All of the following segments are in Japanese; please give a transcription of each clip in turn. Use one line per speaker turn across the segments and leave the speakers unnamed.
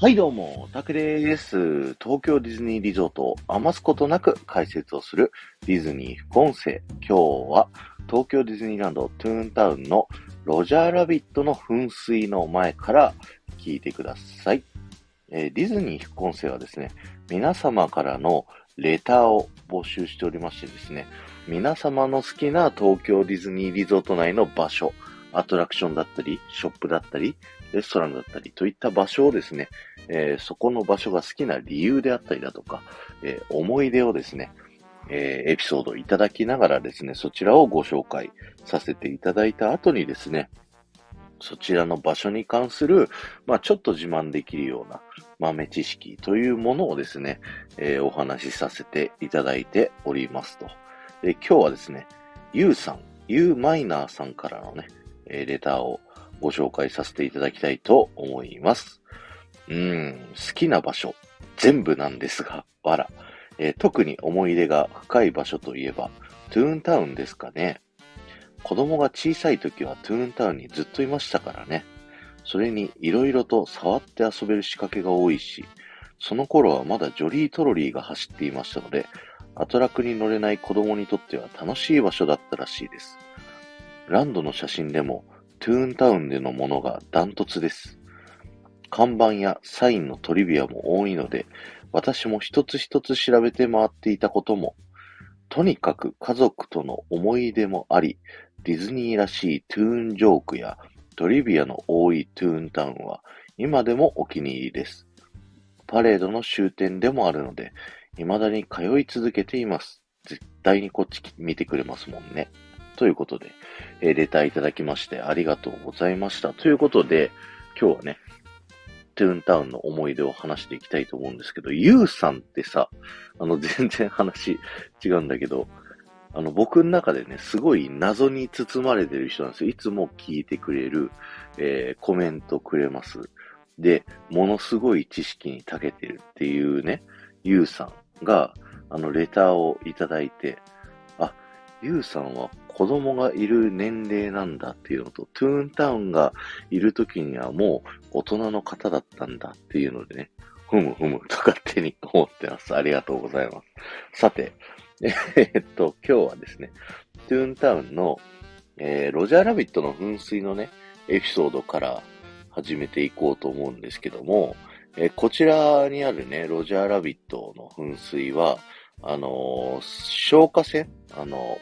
はいどうも、タクです。東京ディズニーリゾートを余すことなく解説をするディズニー副音声。今日は東京ディズニーランドトゥーンタウンのロジャーラビットの噴水の前から聞いてください。えー、ディズニー副音声はですね、皆様からのレターを募集しておりましてですね、皆様の好きな東京ディズニーリゾート内の場所、アトラクションだったり、ショップだったり、レストランだったりといった場所をですね、えー、そこの場所が好きな理由であったりだとか、えー、思い出をですね、えー、エピソードをいただきながらですね、そちらをご紹介させていただいた後にですね、そちらの場所に関する、まあちょっと自慢できるような豆知識というものをですね、えー、お話しさせていただいておりますと。で今日はですね、ゆうさん、ゆうマイナーさんからのね、レターをご紹介させていただきたいと思います。うん、好きな場所、全部なんですが、わら。えー、特に思い出が深い場所といえば、トゥーンタウンですかね。子供が小さい時はトゥーンタウンにずっといましたからね。それに色々と触って遊べる仕掛けが多いし、その頃はまだジョリートロリーが走っていましたので、アトラクに乗れない子供にとっては楽しい場所だったらしいです。ランドの写真でも、トゥーンタウンでのものがダントツです。看板やサインのトリビアも多いので、私も一つ一つ調べて回っていたことも、とにかく家族との思い出もあり、ディズニーらしいトゥーンジョークやトリビアの多いトゥーンタウンは今でもお気に入りです。パレードの終点でもあるので、未だに通い続けています。絶対にこっち見てくれますもんね。ということで、えー、レターいただきましてありがとうございました。ということで、今日はね、トゥーンタウンの思い出を話していきたいと思うんですけど、ユウさんってさ、あの、全然話違うんだけど、あの、僕の中でね、すごい謎に包まれてる人なんですよ。いつも聞いてくれる、えー、コメントくれます。で、ものすごい知識に長けてるっていうね、ユウさんが、あの、レターをいただいて、あ、ユウさんは子供がいる年齢なんだっていうのと、トゥーンタウンがいる時にはもう大人の方だったんだっていうのでね、ふむふむと勝手に思ってます。ありがとうございます。さて、えー、っと、今日はですね、トゥーンタウンの、えー、ロジャーラビットの噴水のね、エピソードから始めていこうと思うんですけども、えー、こちらにあるね、ロジャーラビットの噴水は、あの消火栓あの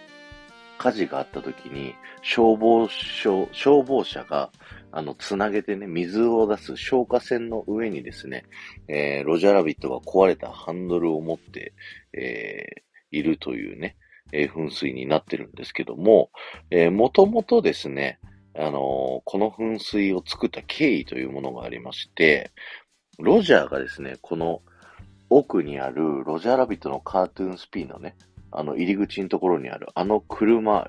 火事があった時に、消防署、消防車が、あの、つなげてね、水を出す消火栓の上にですね、えー、ロジャーラビットが壊れたハンドルを持って、えー、いるというね、えー、噴水になってるんですけども、えー、もともとですね、あの、この噴水を作った経緯というものがありまして、ロジャーがですね、この奥にあるロジャーラビットのカートゥーンスピンのね、あの、入り口のところにある、あの車、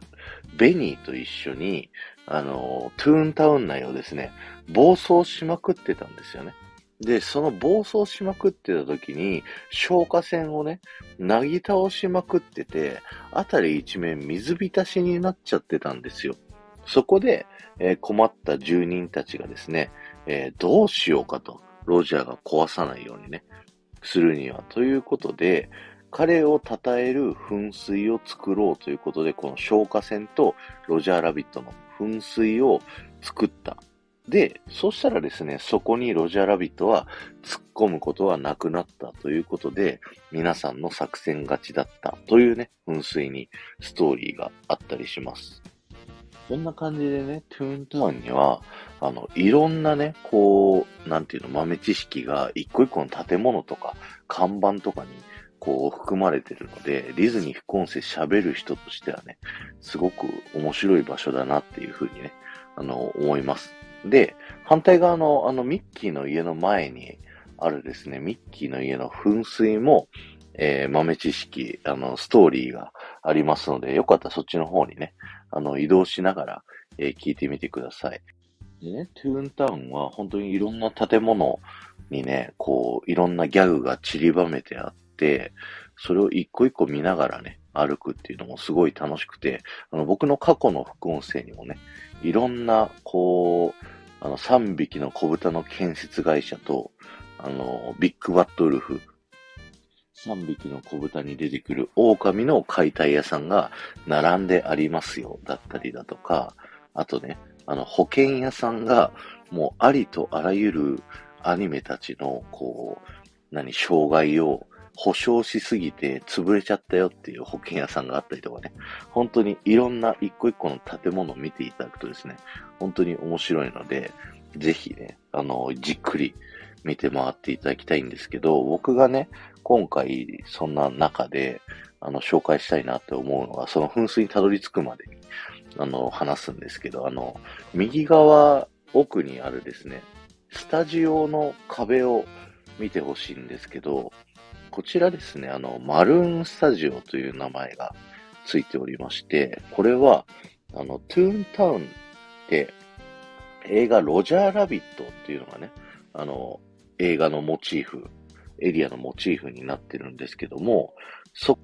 ベニーと一緒に、あの、トゥーンタウン内をですね、暴走しまくってたんですよね。で、その暴走しまくってた時に、消火栓をね、なぎ倒しまくってて、あたり一面水浸しになっちゃってたんですよ。そこで、えー、困った住人たちがですね、えー、どうしようかと、ロジャーが壊さないようにね、するには、ということで、彼を称える噴水を作ろうということで、この消火栓とロジャーラビットの噴水を作った。で、そしたらですね、そこにロジャーラビットは突っ込むことはなくなったということで、皆さんの作戦勝ちだったというね、噴水にストーリーがあったりします。そんな感じでね、トゥーンタウンには、あの、いろんなね、こう、なんていうの、豆知識が一個一個の建物とか看板とかにこう含まれてるので、ディズニー副音声喋る人としてはね、すごく面白い場所だなっていうふうにね、あの、思います。で、反対側のあのミッキーの家の前にあるですね、ミッキーの家の噴水も、えー、豆知識、あの、ストーリーがありますので、よかったらそっちの方にね、あの、移動しながら、えー、聞いてみてください。でね、トゥーンタウンは本当にいろんな建物にね、こう、いろんなギャグが散りばめてあって、、それを一個一個見ながらね、歩くっていうのもすごい楽しくて、あの、僕の過去の副音声にもね、いろんな、こう、あの、3匹の小豚の建設会社と、あの、ビッグバットウルフ、3匹の子豚に出てくる狼の解体屋さんが並んでありますよ、だったりだとか、あとね、あの、保険屋さんがもうありとあらゆるアニメたちの、こう、何、障害を保証しすぎて潰れちゃったよっていう保険屋さんがあったりとかね、本当にいろんな一個一個の建物を見ていただくとですね、本当に面白いので、ぜひね、あの、じっくり見て回っていただきたいんですけど、僕がね、今回そんな中で、あの、紹介したいなって思うのが、その噴水にたどり着くまでに、あの、話すんですけど、あの、右側奥にあるですね、スタジオの壁を見てほしいんですけど、こちらですね、あの、マルーンスタジオという名前がついておりまして、これは、あの、トゥーンタウンって映画ロジャーラビットっていうのがね、あの、映画のモチーフ、エリアのモチーフになってるんですけども、そ、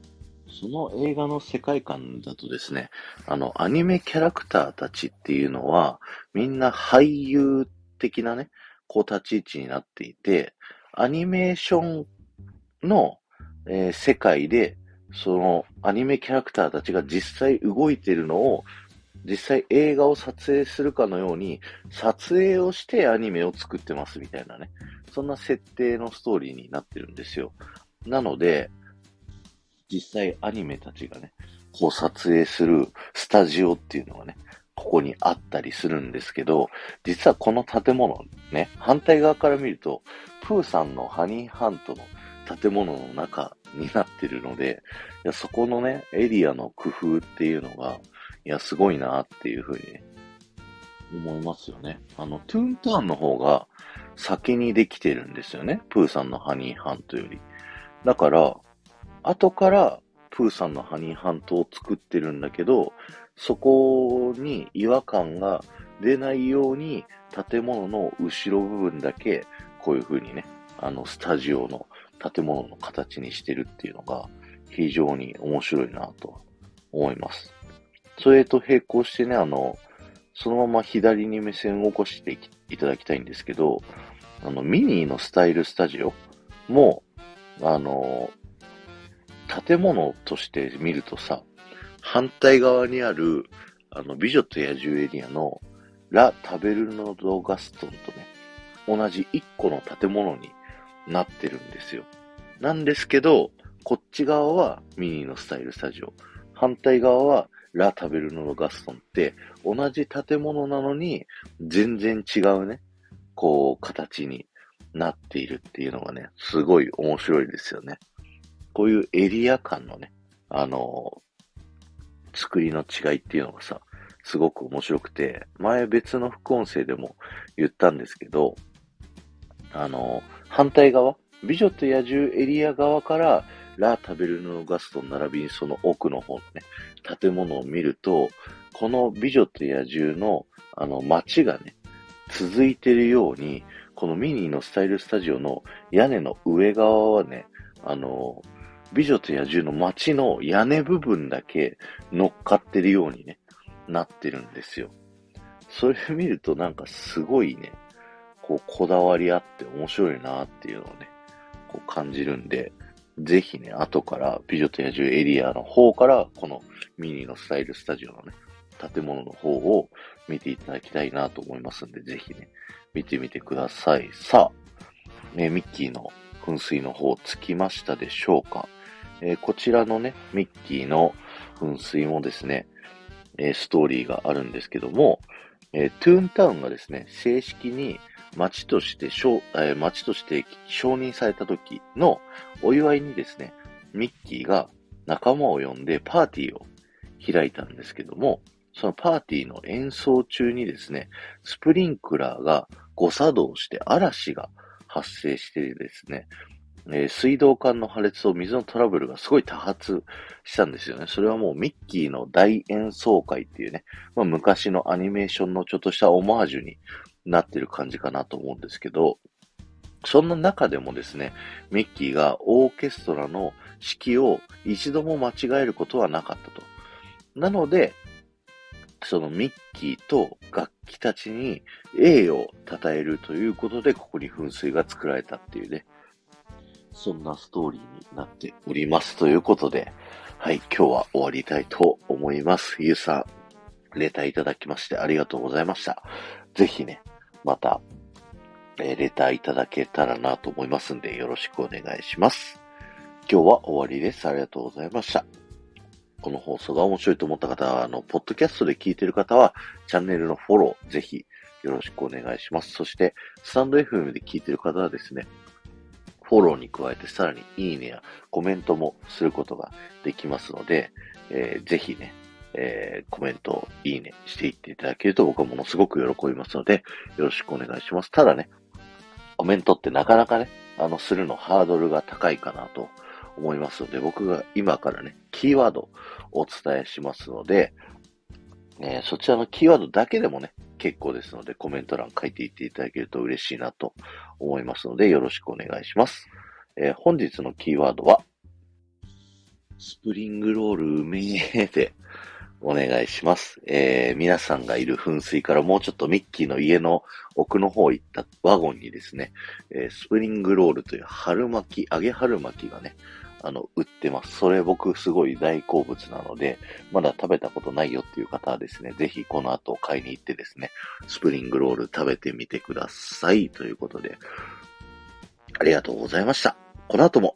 その映画の世界観だとですね、あの、アニメキャラクターたちっていうのは、みんな俳優的なね、こう立ち位置になっていて、アニメーションの、えー、世界で、そのアニメキャラクターたちが実際動いてるのを実際映画を撮影するかのように、撮影をしてアニメを作ってますみたいなね。そんな設定のストーリーになってるんですよ。なので、実際アニメたちがね、こう撮影するスタジオっていうのがね、ここにあったりするんですけど、実はこの建物ね、反対側から見ると、プーさんのハニーハントの建物の中になってるので、いやそこのね、エリアの工夫っていうのが、いや、すごいなっていうふうに、思いますよね。あの、トゥーンターンの方が先にできてるんですよね。プーさんのハニーハントより。だから、後からプーさんのハニーハントを作ってるんだけど、そこに違和感が出ないように建物の後ろ部分だけこういう風にね、あのスタジオの建物の形にしてるっていうのが非常に面白いなと思います。それと並行してね、あの、そのまま左に目線を起こしていただきたいんですけど、あの、ミニーのスタイルスタジオも、あの、建物として見るとさ、反対側にある、あの、美女と野獣エリアのラ・タベルノド・ガストンとね、同じ一個の建物になってるんですよ。なんですけど、こっち側はミニーのスタイルスタジオ。反対側はラ・タベルノのガストンって同じ建物なのに全然違うね、こう、形になっているっていうのがね、すごい面白いですよね。こういうエリア感のね、あのー、作りの違いっていうのがさ、すごく面白くて、前別の副音声でも言ったんですけど、あのー、反対側、美女と野獣エリア側からラ・タベルノガストン並びにその奥の方のね、建物を見ると、この美女と野獣のあの街がね、続いてるように、このミニーのスタイルスタジオの屋根の上側はね、あの、美女と野獣の街の屋根部分だけ乗っかってるようにね、なってるんですよ。それを見るとなんかすごいね、こうこだわりあって面白いなっていうのをね、こう感じるんで、ぜひね、後から美女と野獣エリアの方から、このミニのスタイルスタジオのね、建物の方を見ていただきたいなと思いますんで、ぜひね、見てみてください。さあ、ね、ミッキーの噴水の方着きましたでしょうか、えー、こちらのね、ミッキーの噴水もですね、えー、ストーリーがあるんですけども、えー、トゥーンタウンがですね、正式に町として、えー、町として承認された時のお祝いにですね、ミッキーが仲間を呼んでパーティーを開いたんですけども、そのパーティーの演奏中にですね、スプリンクラーが誤作動して嵐が発生してですね、えー、水道管の破裂と水のトラブルがすごい多発したんですよね。それはもうミッキーの大演奏会っていうね、まあ、昔のアニメーションのちょっとしたオマージュになってる感じかなと思うんですけど、そんな中でもですね、ミッキーがオーケストラの指揮を一度も間違えることはなかったと。なので、そのミッキーと楽器たちに栄を称えるということで、ここに噴水が作られたっていうね、そんなストーリーになっておりますということで、はい、今日は終わりたいと思います。ゆうさん、レターいただきましてありがとうございました。ぜひね、また、えー、レターいただけたらなと思いますんで、よろしくお願いします。今日は終わりです。ありがとうございました。この放送が面白いと思った方は、あの、ポッドキャストで聞いてる方は、チャンネルのフォロー、ぜひ、よろしくお願いします。そして、スタンド FM で聞いてる方はですね、フォローに加えてさらにいいねやコメントもすることができますので、えー、ぜひね、えー、コメント、いいねしていっていただけると僕はものすごく喜びますので、よろしくお願いします。ただね、コメントってなかなかね、あの、するのハードルが高いかなと思いますので、僕が今からね、キーワードをお伝えしますので、えー、そちらのキーワードだけでもね、結構ですので、コメント欄書いていっていただけると嬉しいなと思いますので、よろしくお願いします。えー、本日のキーワードは、スプリングロールうめえでお願いします。えー、皆さんがいる噴水からもうちょっとミッキーの家の奥の方行ったワゴンにですね、えー、スプリングロールという春巻き、揚げ春巻きがね、あの、売ってます。それ僕すごい大好物なので、まだ食べたことないよっていう方はですね、ぜひこの後買いに行ってですね、スプリングロール食べてみてください。ということで、ありがとうございました。この後も